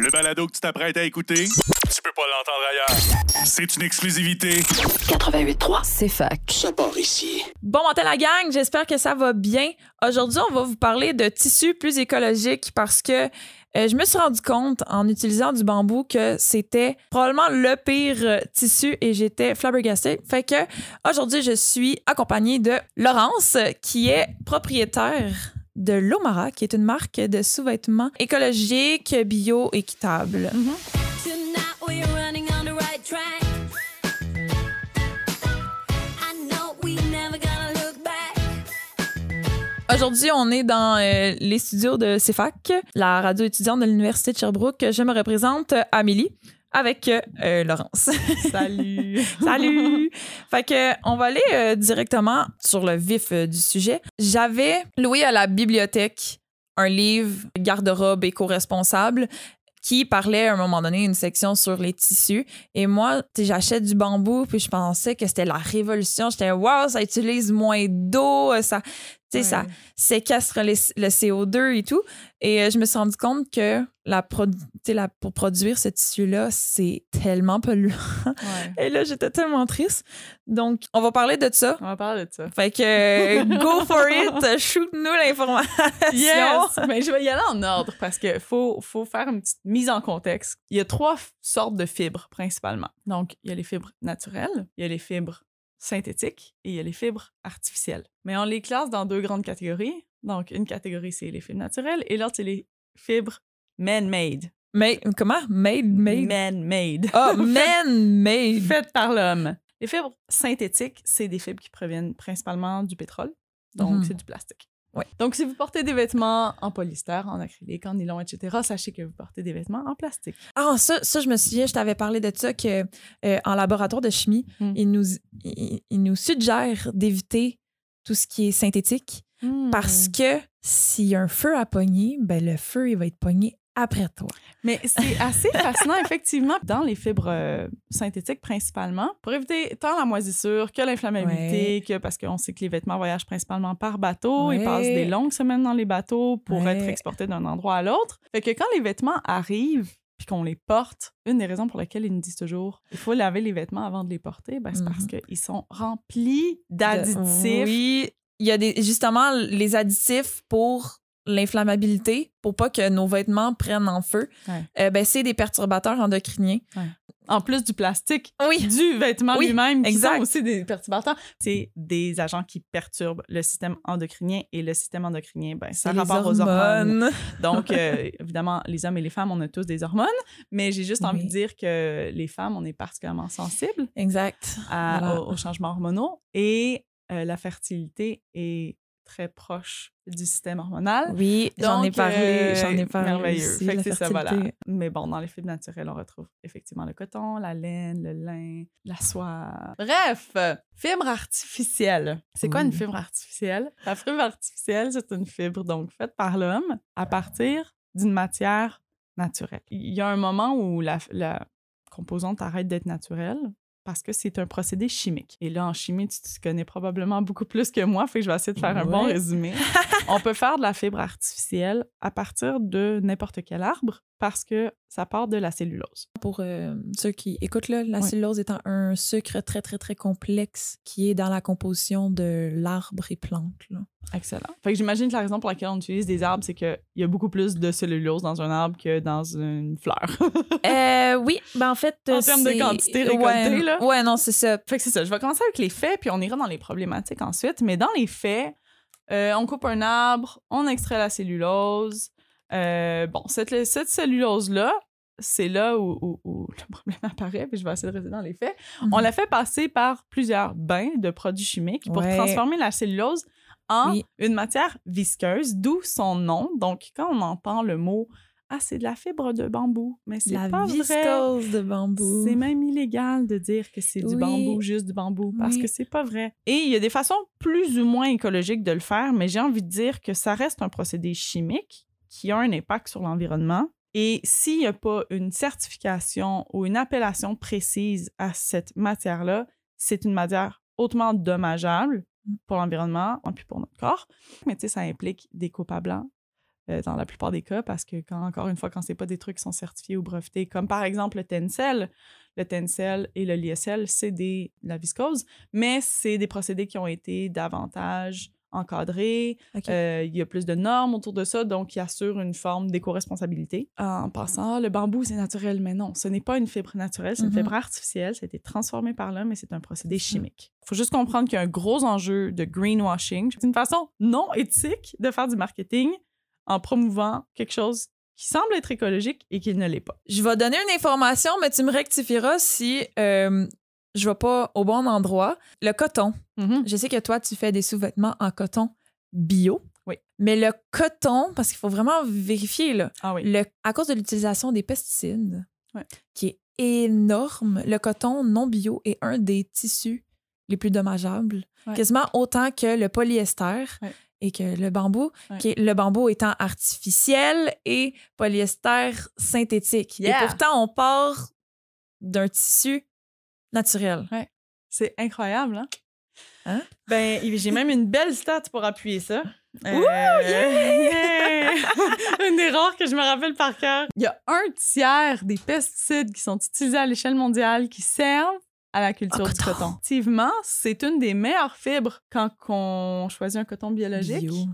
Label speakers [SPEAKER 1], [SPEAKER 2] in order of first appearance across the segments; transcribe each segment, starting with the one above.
[SPEAKER 1] Le balado que tu t'apprêtes à écouter, tu peux pas l'entendre ailleurs. C'est une exclusivité.
[SPEAKER 2] 88.3.
[SPEAKER 3] C'est fac.
[SPEAKER 4] Ça part ici.
[SPEAKER 5] Bon matin la gang, j'espère que ça va bien. Aujourd'hui, on va vous parler de tissus plus écologiques parce que euh, je me suis rendu compte en utilisant du bambou que c'était probablement le pire euh, tissu et j'étais flabbergastée. Fait que aujourd'hui, je suis accompagnée de Laurence qui est propriétaire de Lomara, qui est une marque de sous-vêtements écologiques, bio, équitables.
[SPEAKER 6] Back.
[SPEAKER 5] Aujourd'hui, on est dans euh, les studios de CFAC, la radio étudiante de l'Université de Sherbrooke. Je me représente euh, Amélie avec euh, Laurence.
[SPEAKER 7] Salut.
[SPEAKER 5] Salut! fait que on va aller euh, directement sur le vif euh, du sujet. J'avais loué à la bibliothèque un livre garde-robe éco-responsable qui parlait à un moment donné une section sur les tissus. Et moi, j'achète du bambou, puis je pensais que c'était la révolution. J'étais, wow, ça utilise moins d'eau, ça, tu sais, ça séquestre les- le CO2 et tout. Et euh, je me suis rendu compte que la pour produire ce tissu-là, c'est tellement polluant.
[SPEAKER 7] Ouais.
[SPEAKER 5] Et là, j'étais tellement triste. Donc, on va parler de ça.
[SPEAKER 7] On va parler de ça.
[SPEAKER 5] Fait que euh, go for it, shoot-nous l'information.
[SPEAKER 7] Yes! Mais je vais y aller en ordre parce qu'il faut, faut faire une petite mise en contexte. Il y a trois sortes de fibres principalement. Donc, il y a les fibres naturelles, il y a les fibres synthétiques et il y a les fibres artificielles. Mais on les classe dans deux grandes catégories. Donc, une catégorie, c'est les fibres naturelles et l'autre, c'est les fibres man-made.
[SPEAKER 5] Mais comment? Made, made?
[SPEAKER 7] Man-made.
[SPEAKER 5] Ah, man-made.
[SPEAKER 7] Faites par l'homme. Les fibres synthétiques, c'est des fibres qui proviennent principalement du pétrole. Donc,
[SPEAKER 5] Mhm.
[SPEAKER 7] c'est du plastique. Donc, si vous portez des vêtements en polyester, en acrylique, en nylon, etc., sachez que vous portez des vêtements en plastique.
[SPEAKER 5] Ah, ça, ça, je me souviens, je t'avais parlé de ça, que euh, en laboratoire de chimie,
[SPEAKER 7] Mm.
[SPEAKER 5] ils, nous, ils, ils nous suggèrent d'éviter tout ce qui est synthétique parce
[SPEAKER 7] Hmm.
[SPEAKER 5] que s'il y a un feu à pogner, ben le feu, il va être pogné après toi.
[SPEAKER 7] Mais c'est assez fascinant, effectivement, dans les fibres euh, synthétiques principalement, pour éviter tant la moisissure que l'inflammabilité, que parce qu'on sait que les vêtements voyagent principalement par bateau, ils passent des longues semaines dans les bateaux pour
[SPEAKER 5] Ouais.
[SPEAKER 7] être exportés d'un endroit à l'autre. Fait que quand les vêtements arrivent puis qu'on les porte, une des raisons pour lesquelles ils nous disent toujours il faut laver les vêtements avant de les porter, ben, c'est parce
[SPEAKER 5] Mhm.
[SPEAKER 7] qu'ils sont remplis d'additifs.
[SPEAKER 5] Oui, il y a des, justement les additifs pour l'inflammabilité, pour pas que nos vêtements prennent en feu.
[SPEAKER 7] Ouais.
[SPEAKER 5] Euh, ben, c'est des perturbateurs endocriniens.
[SPEAKER 7] En plus du plastique,
[SPEAKER 5] Oui.
[SPEAKER 7] du vêtement
[SPEAKER 5] Oui,
[SPEAKER 7] lui-même, qui sont aussi des perturbateurs. C'est des agents qui perturbent le système endocrinien et le système endocrinien, ben, ça
[SPEAKER 5] les
[SPEAKER 7] rapport aux hormones. Donc, euh, évidemment, les hommes et les femmes, on a tous des hormones, mais j'ai juste envie de dire que les femmes, on est particulièrement sensibles
[SPEAKER 5] Exact.
[SPEAKER 7] à-
[SPEAKER 5] Voilà.
[SPEAKER 7] aux, aux changements hormonaux et euh, la fertilité est très proche du système hormonal.
[SPEAKER 5] Oui, j'en ai parlé,
[SPEAKER 7] euh,
[SPEAKER 5] j'en ai parlé
[SPEAKER 7] Merveilleux.
[SPEAKER 5] aussi,
[SPEAKER 7] Fait que
[SPEAKER 5] la
[SPEAKER 7] c'est ça, voilà. Mais bon, dans les fibres naturelles, on retrouve effectivement le coton, la laine, le lin, la soie. Bref, fibre artificielle. C'est quoi une fibre artificielle? La fibre artificielle, c'est une fibre donc faite par l'homme à partir d'une matière naturelle. Il y a un moment où la, la composante arrête d'être naturelle parce que c'est un procédé chimique. Et là, en chimie, tu, tu connais probablement beaucoup plus que moi, fait que je vais essayer de faire un bon résumé. On peut faire de la fibre artificielle à partir de n'importe quel arbre parce que ça part de la cellulose.
[SPEAKER 5] Pour euh, ceux qui écoutent, là, la
[SPEAKER 7] Oui.
[SPEAKER 5] cellulose étant un sucre très, très, très complexe qui est dans la composition de l'arbre et plante. là.
[SPEAKER 7] Excellent. Fait que j'imagine que la raison pour laquelle on utilise des arbres, c'est qu'il y a beaucoup plus de cellulose dans un arbre que dans une fleur.
[SPEAKER 5] Euh, oui, ben en fait.
[SPEAKER 7] En termes de quantité récoltée,
[SPEAKER 5] ouais,
[SPEAKER 7] là.
[SPEAKER 5] Ouais, non, c'est ça.
[SPEAKER 7] Fait que c'est ça. Je vais commencer avec les faits, puis on ira dans les problématiques ensuite. Mais dans les faits, euh, on coupe un arbre, on extrait la cellulose. Euh, bon, cette, cette cellulose-là, c'est là où, où- où le problème apparaît, puis je vais essayer de rester dans les faits. On
[SPEAKER 5] Mhm.
[SPEAKER 7] l'a fait passer par plusieurs bains de produits chimiques pour
[SPEAKER 5] Ouais.
[SPEAKER 7] transformer la cellulose en
[SPEAKER 5] Oui.
[SPEAKER 7] une matière visqueuse, d'où son nom. Donc, quand on entend le mot Ah, c'est de la fibre de bambou, mais c'est pas vrai.
[SPEAKER 5] de bambou.
[SPEAKER 7] C'est même illégal de dire que c'est du bambou, juste du bambou, parce
[SPEAKER 5] Oui.
[SPEAKER 7] que c'est pas vrai. Et il y a des façons plus ou moins écologiques de le faire, mais j'ai envie de dire que ça reste un procédé chimique qui a un impact sur l'environnement. Et s'il n'y a pas une certification ou une appellation précise à cette matière-là, c'est une matière hautement dommageable pour l'environnement et puis pour notre corps. Mais tu sais, ça implique des coupables blancs, euh, dans la plupart des cas, parce que, quand, encore une fois, quand c'est pas des trucs qui sont certifiés ou brevetés, comme par exemple le Tencel, le Tencel et le Lyocell, c'est de la viscose, mais c'est des procédés qui ont été davantage encadrés.
[SPEAKER 5] Ok.
[SPEAKER 7] Euh, il y a plus de normes autour de ça, donc il assure une forme d'éco-responsabilité. En passant, le bambou, c'est naturel, mais non, ce n'est pas une fibre naturelle, c'est une
[SPEAKER 5] Mhm.
[SPEAKER 7] fibre artificielle, ça a été transformé par l'homme et c'est un procédé chimique. Il faut juste comprendre qu'il y a un gros enjeu de greenwashing. C'est une façon non éthique de faire du marketing en promouvant quelque chose qui semble être écologique et qui ne l'est pas.
[SPEAKER 5] Je vais donner une information, mais tu me rectifieras si euh, je vais pas au bon endroit. Le coton. Je sais que toi, tu fais des sous-vêtements en coton bio.
[SPEAKER 7] Oui.
[SPEAKER 5] Mais le coton, parce qu'il faut vraiment vérifier, là,
[SPEAKER 7] Ah oui.
[SPEAKER 5] le, à cause de l'utilisation des pesticides,
[SPEAKER 7] Ouais.
[SPEAKER 5] qui est énorme, le coton non bio est un des tissus les plus dommageables,
[SPEAKER 7] Ouais.
[SPEAKER 5] quasiment autant que le polyester
[SPEAKER 7] Ouais.
[SPEAKER 5] et que le bambou,
[SPEAKER 7] Ouais.
[SPEAKER 5] qui est- le bambou étant artificiel et polyester synthétique.
[SPEAKER 7] Yeah.
[SPEAKER 5] Et pourtant, on part d'un tissu naturel.
[SPEAKER 7] C'est incroyable, hein?
[SPEAKER 5] Hein?
[SPEAKER 7] Ben, j'ai même une belle stat pour appuyer ça. Euh, yeah! une des rares que je me rappelle par cœur. Il y a un tiers des pesticides qui sont utilisés à l'échelle mondiale qui servent à la culture du
[SPEAKER 5] coton.
[SPEAKER 7] coton. Effectivement, c'est une des meilleures fibres quand on choisit un coton biologique.
[SPEAKER 5] Bio.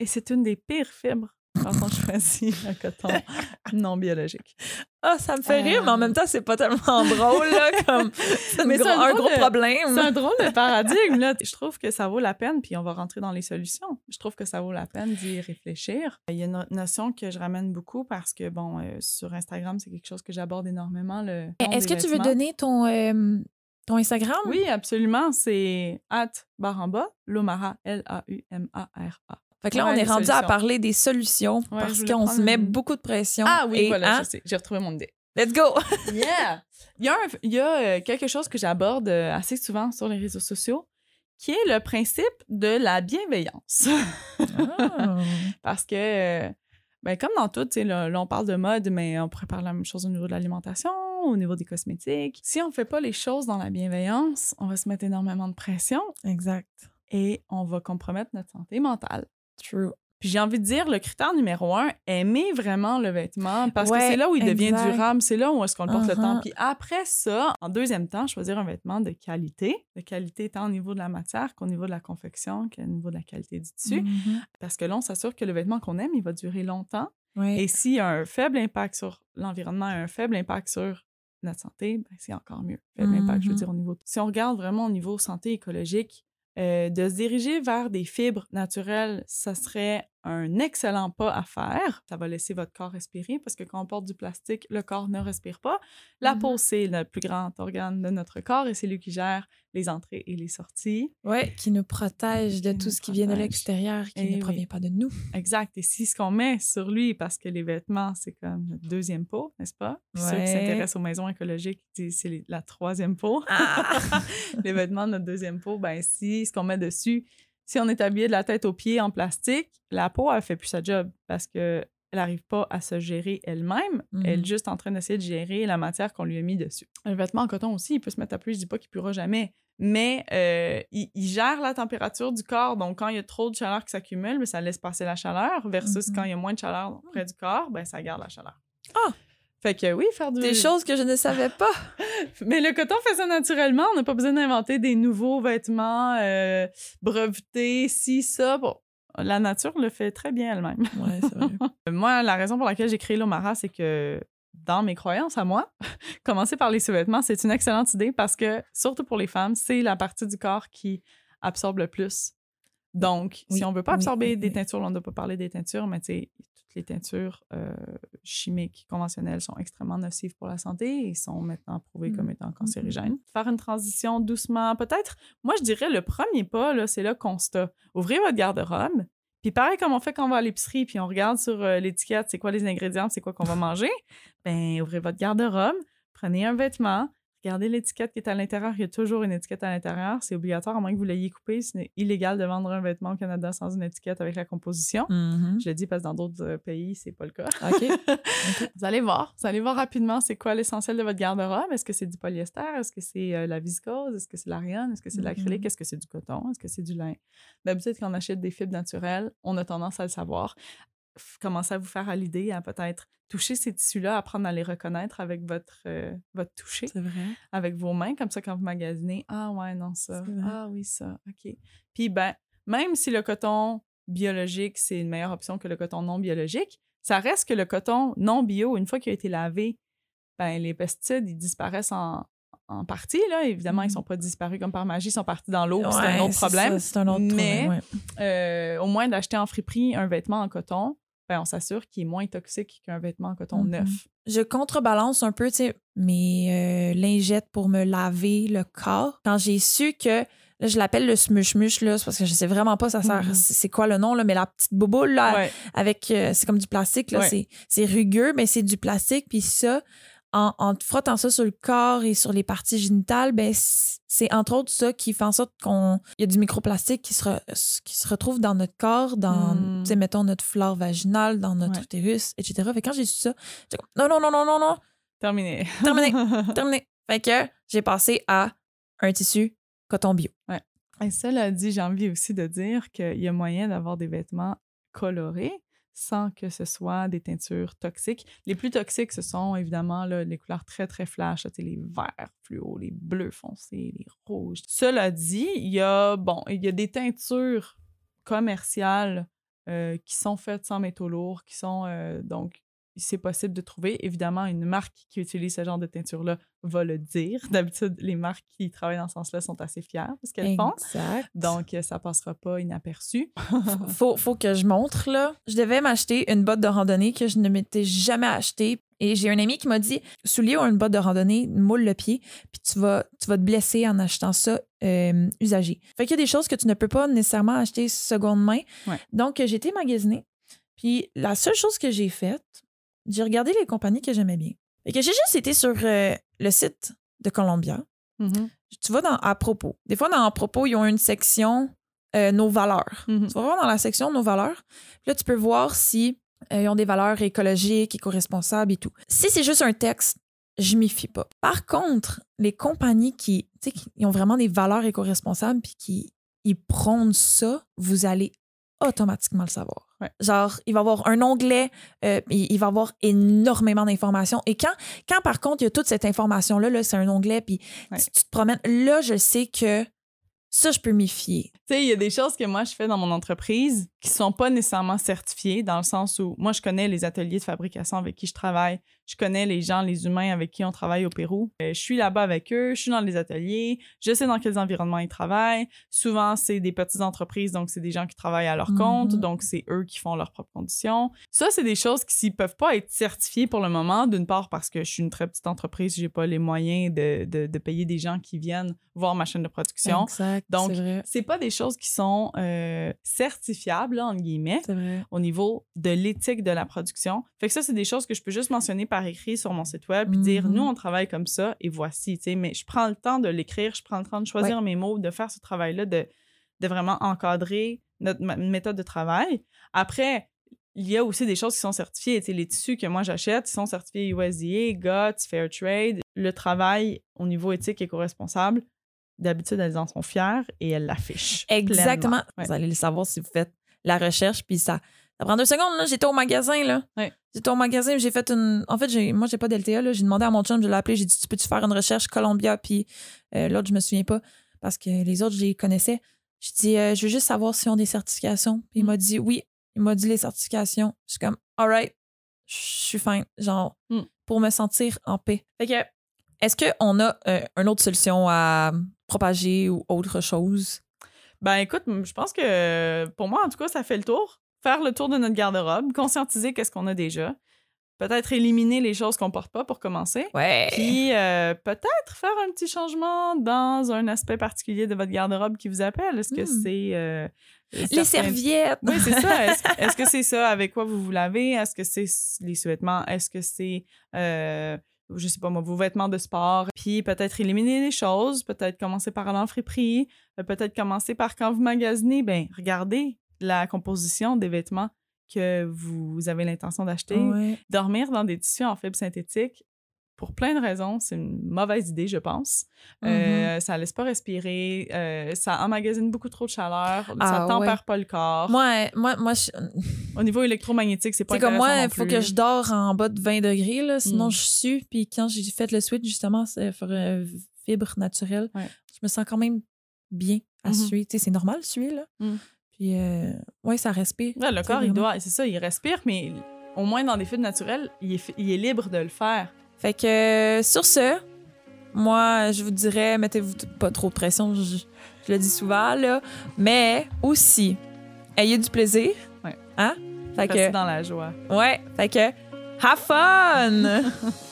[SPEAKER 7] Et c'est une des pires fibres quand on choisit un coton non biologique.
[SPEAKER 5] Ah, ça me fait
[SPEAKER 7] Euh.
[SPEAKER 5] rire, mais en même temps, c'est pas tellement drôle, là, comme c'est gros-
[SPEAKER 7] un
[SPEAKER 5] gros
[SPEAKER 7] de-
[SPEAKER 5] problème.
[SPEAKER 7] C'est un drôle de paradigme, là. Je trouve que ça vaut la peine, puis on va rentrer dans les solutions. Je trouve que ça vaut la peine d'y réfléchir. Il y a une notion que je ramène beaucoup parce que, bon, euh, sur Instagram, c'est quelque chose que j'aborde énormément. Le
[SPEAKER 5] Est-ce que tu veux donner ton, euh, ton Instagram?
[SPEAKER 7] Oui, absolument. C'est at baramba, Lomara, L-A-U-M-A-R-A.
[SPEAKER 5] Fait que là,
[SPEAKER 7] Ouais,
[SPEAKER 5] on est rendu à parler des solutions
[SPEAKER 7] Ouais,
[SPEAKER 5] parce qu'on se met beaucoup de pression.
[SPEAKER 7] Ah oui,
[SPEAKER 5] et,
[SPEAKER 7] voilà,
[SPEAKER 5] hein,
[SPEAKER 7] je sais. J'ai retrouvé mon idée.
[SPEAKER 5] Let's go!
[SPEAKER 7] Yeah! Il y a, un- il y a euh, quelque chose que j'aborde euh, assez souvent sur les réseaux sociaux qui est le principe de la bienveillance.
[SPEAKER 5] Ah.
[SPEAKER 7] Parce que, euh, ben, comme dans tout, là, là, on parle de mode, mais on pourrait parler la même chose au niveau de l'alimentation, au niveau des cosmétiques. Si on fait pas les choses dans la bienveillance, on va se mettre énormément de pression
[SPEAKER 5] exact.
[SPEAKER 7] et on va compromettre notre santé mentale.
[SPEAKER 5] True.
[SPEAKER 7] Puis j'ai envie de dire, le critère numéro un, aimer vraiment le vêtement parce
[SPEAKER 5] Ouais,
[SPEAKER 7] que c'est là où il devient durable, c'est là où est-ce qu'on le porte le
[SPEAKER 5] Uh-huh.
[SPEAKER 7] temps. Puis après ça, en deuxième temps, choisir un vêtement de qualité. De qualité tant au niveau de la matière qu'au niveau de la confection, qu'au niveau de la qualité du tissu.
[SPEAKER 5] Mhm.
[SPEAKER 7] Parce que là, on s'assure que le vêtement qu'on aime, il va durer longtemps.
[SPEAKER 5] Ouais.
[SPEAKER 7] Et s'il y a un faible impact sur l'environnement et un faible impact sur notre santé, ben, c'est encore mieux. Faible impact, je veux
[SPEAKER 5] Mhm.
[SPEAKER 7] dire, au niveau. Si on regarde vraiment au niveau santé écologique, euh, de se diriger vers des fibres naturelles, ça serait un excellent pas à faire. Ça va laisser votre corps respirer parce que quand on porte du plastique, le corps ne respire pas. La
[SPEAKER 5] Mhm.
[SPEAKER 7] peau, c'est le plus grand organe de notre corps et c'est lui qui gère les entrées et les sorties.
[SPEAKER 5] Ouais, qui nous protège de
[SPEAKER 7] Qui
[SPEAKER 5] tout ce qui vient de l'extérieur, qui
[SPEAKER 7] Eh
[SPEAKER 5] ne
[SPEAKER 7] oui.
[SPEAKER 5] provient pas de nous.
[SPEAKER 7] Exact. Et si ce qu'on met sur lui, parce que les vêtements, c'est comme notre deuxième peau, n'est-ce pas? Puis Ceux qui s'intéressent aux maisons écologiques disent c'est la troisième peau.
[SPEAKER 5] Ah!
[SPEAKER 7] les vêtements de notre deuxième peau, ben si ce qu'on met dessus, si on est habillé de la tête aux pieds en plastique, la peau, elle fait plus sa job parce que elle n'arrive pas à se gérer elle-même. Elle est juste en train d'essayer de gérer la matière qu'on lui a mis dessus. Un vêtement en coton aussi, il peut se mettre à pluie. Je dis pas qu'il pourra jamais, mais euh, il, il gère la température du corps. Donc, quand il y a trop de chaleur qui s'accumule, ben, ça laisse passer la chaleur. Versus
[SPEAKER 5] Mhm.
[SPEAKER 7] quand il y a moins de chaleur près du corps, ben, ça garde la chaleur.
[SPEAKER 5] Ah!
[SPEAKER 7] Fait que oui, faire du...
[SPEAKER 5] Des choses que je ne savais pas.
[SPEAKER 7] Mais le coton fait ça naturellement. On n'a pas besoin d'inventer des nouveaux vêtements euh, brevetés, ci, ça. Bon, la nature le fait très bien elle-même.
[SPEAKER 5] Ouais, c'est vrai.
[SPEAKER 7] Moi, la raison pour laquelle j'ai créé l'Omara, c'est que dans mes croyances à moi, commencer par les sous-vêtements, c'est une excellente idée parce que, surtout pour les femmes, c'est la partie du corps qui absorbe le plus. Donc,
[SPEAKER 5] Oui,
[SPEAKER 7] si on veut pas absorber
[SPEAKER 5] oui,
[SPEAKER 7] des teintures, on ne doit pas parler des teintures, mais tu sais, toutes les teintures euh, chimiques conventionnelles sont extrêmement nocives pour la santé et sont maintenant prouvées
[SPEAKER 5] Mm.
[SPEAKER 7] comme étant cancérigènes. Faire une transition doucement, peut-être, moi, je dirais le premier pas, c'est le constat. Ouvrez votre garde-robe, puis pareil comme on fait quand on va à l'épicerie, puis on regarde sur euh, l'étiquette, c'est quoi les ingrédients, c'est quoi qu'on va manger, ben ouvrez votre garde-robe, prenez un vêtement, regardez l'étiquette qui est à l'intérieur. Il y a toujours une étiquette à l'intérieur. C'est obligatoire, à moins que vous l'ayez coupé. C'est illégal de vendre un vêtement au Canada sans une étiquette avec la composition.
[SPEAKER 5] Mhm.
[SPEAKER 7] Je le dis parce que dans d'autres euh, pays, c'est pas le cas.
[SPEAKER 5] OK.
[SPEAKER 7] Vous allez voir. Vous allez voir rapidement c'est quoi l'essentiel de votre garde-robe. Est-ce que c'est du polyester? Est-ce que c'est euh, la viscose? Est-ce que c'est l'ariane? Est-ce que c'est de l'acrylique?
[SPEAKER 5] Mhm.
[SPEAKER 7] Est-ce que c'est du coton? Est-ce que c'est du lin? D'habitude, quand on achète des fibres naturelles, on a tendance à le savoir. Commencer à vous faire à l'idée, à peut-être toucher ces tissus-là, apprendre à les reconnaître avec votre, euh, votre toucher,
[SPEAKER 5] C'est vrai.
[SPEAKER 7] avec vos mains, comme ça, quand vous magasinez. Ah ouais, non, ça. Ah oui, ça. OK. Puis, ben, même si le coton biologique, c'est une meilleure option que le coton non biologique, ça reste que le coton non bio, une fois qu'il a été lavé, ben, les pesticides, ils disparaissent en, en partie, là. Évidemment, ils
[SPEAKER 5] Mhm.
[SPEAKER 7] sont pas disparus comme par magie, ils sont partis dans l'eau, c'est un autre problème.
[SPEAKER 5] ça, C'est un autre
[SPEAKER 7] Mais-
[SPEAKER 5] problème, ouais.
[SPEAKER 7] Euh, au moins d'acheter en friperie un vêtement en coton, ben, on s'assure qu'il est moins toxique qu'un vêtement en coton
[SPEAKER 5] Mhm.
[SPEAKER 7] neuf.
[SPEAKER 5] Je contrebalance un peu, tu sais, mes euh, lingettes pour me laver le corps. Quand j'ai su que, là, je l'appelle le smush-mush, là, parce que je sais vraiment pas ça sert,
[SPEAKER 7] Mhm.
[SPEAKER 5] c'est c'est quoi le nom, là, mais la petite bouboule, là,
[SPEAKER 7] Ouais.
[SPEAKER 5] avec, euh, c'est comme du plastique, là,
[SPEAKER 7] Ouais.
[SPEAKER 5] c'est- c'est rugueux, mais c'est du plastique, puis ça, en, en te frottant ça sur le corps et sur les parties génitales, ben, c'est entre autres ça qui fait en sorte qu'on y a du microplastique qui se, re- qui se retrouve dans notre corps, dans,
[SPEAKER 7] Mm.
[SPEAKER 5] tu sais, mettons, notre flore vaginale, dans notre
[SPEAKER 7] Ouais.
[SPEAKER 5] utérus, etc. Fait quand j'ai su ça, j'ai non, non, non, non, non, non,
[SPEAKER 7] Terminé.
[SPEAKER 5] terminé, terminé. Fait que j'ai passé à un tissu coton bio.
[SPEAKER 7] Et cela dit, j'ai envie aussi de dire qu'il y a moyen d'avoir des vêtements colorés sans que ce soit des teintures toxiques. Les plus toxiques, ce sont évidemment les couleurs très, très flash, les verts fluo, les bleus foncés, les rouges. Cela dit, il y a, bon, il y a des teintures commerciales euh, qui sont faites sans métaux lourds, qui sont euh, donc c'est possible de trouver. Évidemment, une marque qui utilise ce genre de teinture-là va le dire. D'habitude, les marques qui travaillent dans ce sens-là sont assez fières de ce qu'elles font.
[SPEAKER 5] Exact.
[SPEAKER 7] Donc, euh, ça passera pas inaperçu.
[SPEAKER 5] faut, faut que je montre, là. Je devais m'acheter une botte de randonnée que je ne m'étais jamais achetée. Et j'ai un ami qui m'a dit soulier ou une botte de randonnée, moule le pied, puis tu vas, tu vas te blesser en achetant ça euh, usagé. Fait qu'il y a des choses que tu ne peux pas nécessairement acheter seconde main.
[SPEAKER 7] Ouais.
[SPEAKER 5] Donc, j'ai été magasinée. Puis la seule chose que j'ai faite, j'ai regardé les compagnies que j'aimais bien. Fait que j'ai juste été sur euh, le site de Columbia.
[SPEAKER 7] Mhm.
[SPEAKER 5] Tu vas dans À propos. Des fois, dans À propos, ils ont une section euh, Nos valeurs.
[SPEAKER 7] Mhm.
[SPEAKER 5] Tu vas voir dans la section Nos valeurs. Puis là, tu peux voir si euh, ils ont des valeurs écologiques, éco-responsables et tout. Si c'est juste un texte, je m'y fie pas. Par contre, les compagnies qui, qui ont vraiment des valeurs éco-responsables puis qui ils prônent ça, vous allez automatiquement le savoir.
[SPEAKER 7] Ouais.
[SPEAKER 5] Genre, il va y avoir un onglet, euh, il, il va y avoir énormément d'informations. Et quand, quand, par contre, il y a toute cette information-là, là, c'est un onglet, puis
[SPEAKER 7] Ouais.
[SPEAKER 5] tu, tu te promènes, là, je sais que ça, je peux m'y fier.
[SPEAKER 7] Tu sais, il y a des choses que moi, je fais dans mon entreprise qui sont pas nécessairement certifiées, dans le sens où moi, je connais les ateliers de fabrication avec qui je travaille. Je connais les gens, les humains avec qui on travaille au Pérou. Euh, je suis là-bas avec eux, je suis dans les ateliers, je sais dans quels environnements ils travaillent. Souvent, c'est des petites entreprises, donc c'est des gens qui travaillent à leur
[SPEAKER 5] Mhm.
[SPEAKER 7] compte, donc c'est eux qui font leurs propres conditions. Ça, c'est des choses qui ne peuvent pas être certifiées pour le moment, d'une part parce que je suis une très petite entreprise, j'ai pas les moyens de, de, de payer des gens qui viennent voir ma chaîne de production.
[SPEAKER 5] Exact.
[SPEAKER 7] Donc,
[SPEAKER 5] c'est
[SPEAKER 7] pas des choses qui sont euh, certifiables, là, entre guillemets,
[SPEAKER 5] vrai.
[SPEAKER 7] au niveau de l'éthique de la production. Fait que ça, c'est des choses que je peux juste mentionner par écrit sur mon site web puis dire, nous, on travaille comme ça et voici, tu sais. Mais je prends le temps de l'écrire, je prends le temps de choisir mes mots, de faire ce travail-là, de, de vraiment encadrer notre méthode de travail. Après, il y a aussi des choses qui sont certifiées. Tu sais, les tissus que moi j'achète, sont certifiés USDA, GOTS, Fairtrade. Le travail au niveau éthique et éco-responsable, d'habitude, elles en sont fières et elles l'affichent.
[SPEAKER 5] Exactement.
[SPEAKER 7] Ouais.
[SPEAKER 5] Vous allez le savoir si vous faites la recherche, puis ça. Ça prend deux secondes, là. J'étais au magasin, là.
[SPEAKER 7] Ouais.
[SPEAKER 5] J'étais au magasin, j'ai fait une. En fait, j'ai... moi, j'ai pas d'LTA, là. J'ai demandé à mon chum, je l'ai appelé, j'ai dit, tu peux-tu faire une recherche Columbia, puis euh, l'autre, je me souviens pas, parce que les autres, je les connaissais. J'ai dit, euh, je veux juste savoir s'ils ont des certifications. Puis il
[SPEAKER 7] Mm.
[SPEAKER 5] m'a dit, oui. Il m'a dit les certifications. Je suis comme, all right, je suis fine. Genre,
[SPEAKER 7] Mm.
[SPEAKER 5] pour me sentir en paix. Fait que, est-ce qu'on a euh, une autre solution à propager ou autre chose?
[SPEAKER 7] Ben écoute, je pense que pour moi, en tout cas, ça fait le tour. Faire le tour de notre garde-robe, conscientiser qu'est-ce qu'on a déjà. Peut-être éliminer les choses qu'on porte pas pour commencer.
[SPEAKER 5] Ouais.
[SPEAKER 7] Puis euh, peut-être faire un petit changement dans un aspect particulier de votre garde-robe qui vous appelle. Est-ce que
[SPEAKER 5] Hmm.
[SPEAKER 7] c'est... euh,
[SPEAKER 5] les
[SPEAKER 7] certains-
[SPEAKER 5] serviettes.
[SPEAKER 7] Oui, c'est ça. Est-ce que c'est ça avec quoi vous vous lavez? Est-ce que c'est les sous-vêtements? Est-ce que c'est, euh, je sais pas moi, vos vêtements de sport? Puis peut-être éliminer des choses, peut-être commencer par aller en friperie, euh, peut-être commencer par quand vous magasinez, ben regardez la composition des vêtements que vous avez l'intention d'acheter.
[SPEAKER 5] Ouais.
[SPEAKER 7] Dormir dans des tissus en fibres synthétiques, pour plein de raisons, c'est une mauvaise idée, je pense.
[SPEAKER 5] Mhm.
[SPEAKER 7] Euh, ça laisse pas respirer, euh, ça emmagasine beaucoup trop de chaleur, ça
[SPEAKER 5] Ah,
[SPEAKER 7] tempère
[SPEAKER 5] ouais.
[SPEAKER 7] pas le corps.
[SPEAKER 5] Moi, moi, moi, je-
[SPEAKER 7] Au niveau électromagnétique, c'est pas
[SPEAKER 5] c'est comme moi, il faut que je dors en bas de 20 degrés, là, sinon
[SPEAKER 7] Mm.
[SPEAKER 5] je sue. Puis quand j'ai fait le switch, justement, c'est euh, fibre naturelle,
[SPEAKER 7] Ouais.
[SPEAKER 5] je me sens quand même bien à
[SPEAKER 7] Mhm.
[SPEAKER 5] suer. Tu sais, c'est normal, suer, là.
[SPEAKER 7] Mm.
[SPEAKER 5] Puis, euh, ouais, ça respire.
[SPEAKER 7] Ouais, le corps, il doit, c'est ça, il respire, mais au moins dans des fibres naturelles, il est, fi- il est libre de le faire.
[SPEAKER 5] Fait que euh, sur ce, moi, je vous dirais, mettez-vous pas trop de pression, je, je le dis souvent, là. Mais aussi, ayez du plaisir.
[SPEAKER 7] Ouais.
[SPEAKER 5] Hein? Fait que,
[SPEAKER 7] dans la joie.
[SPEAKER 5] ouais, fait que, have fun!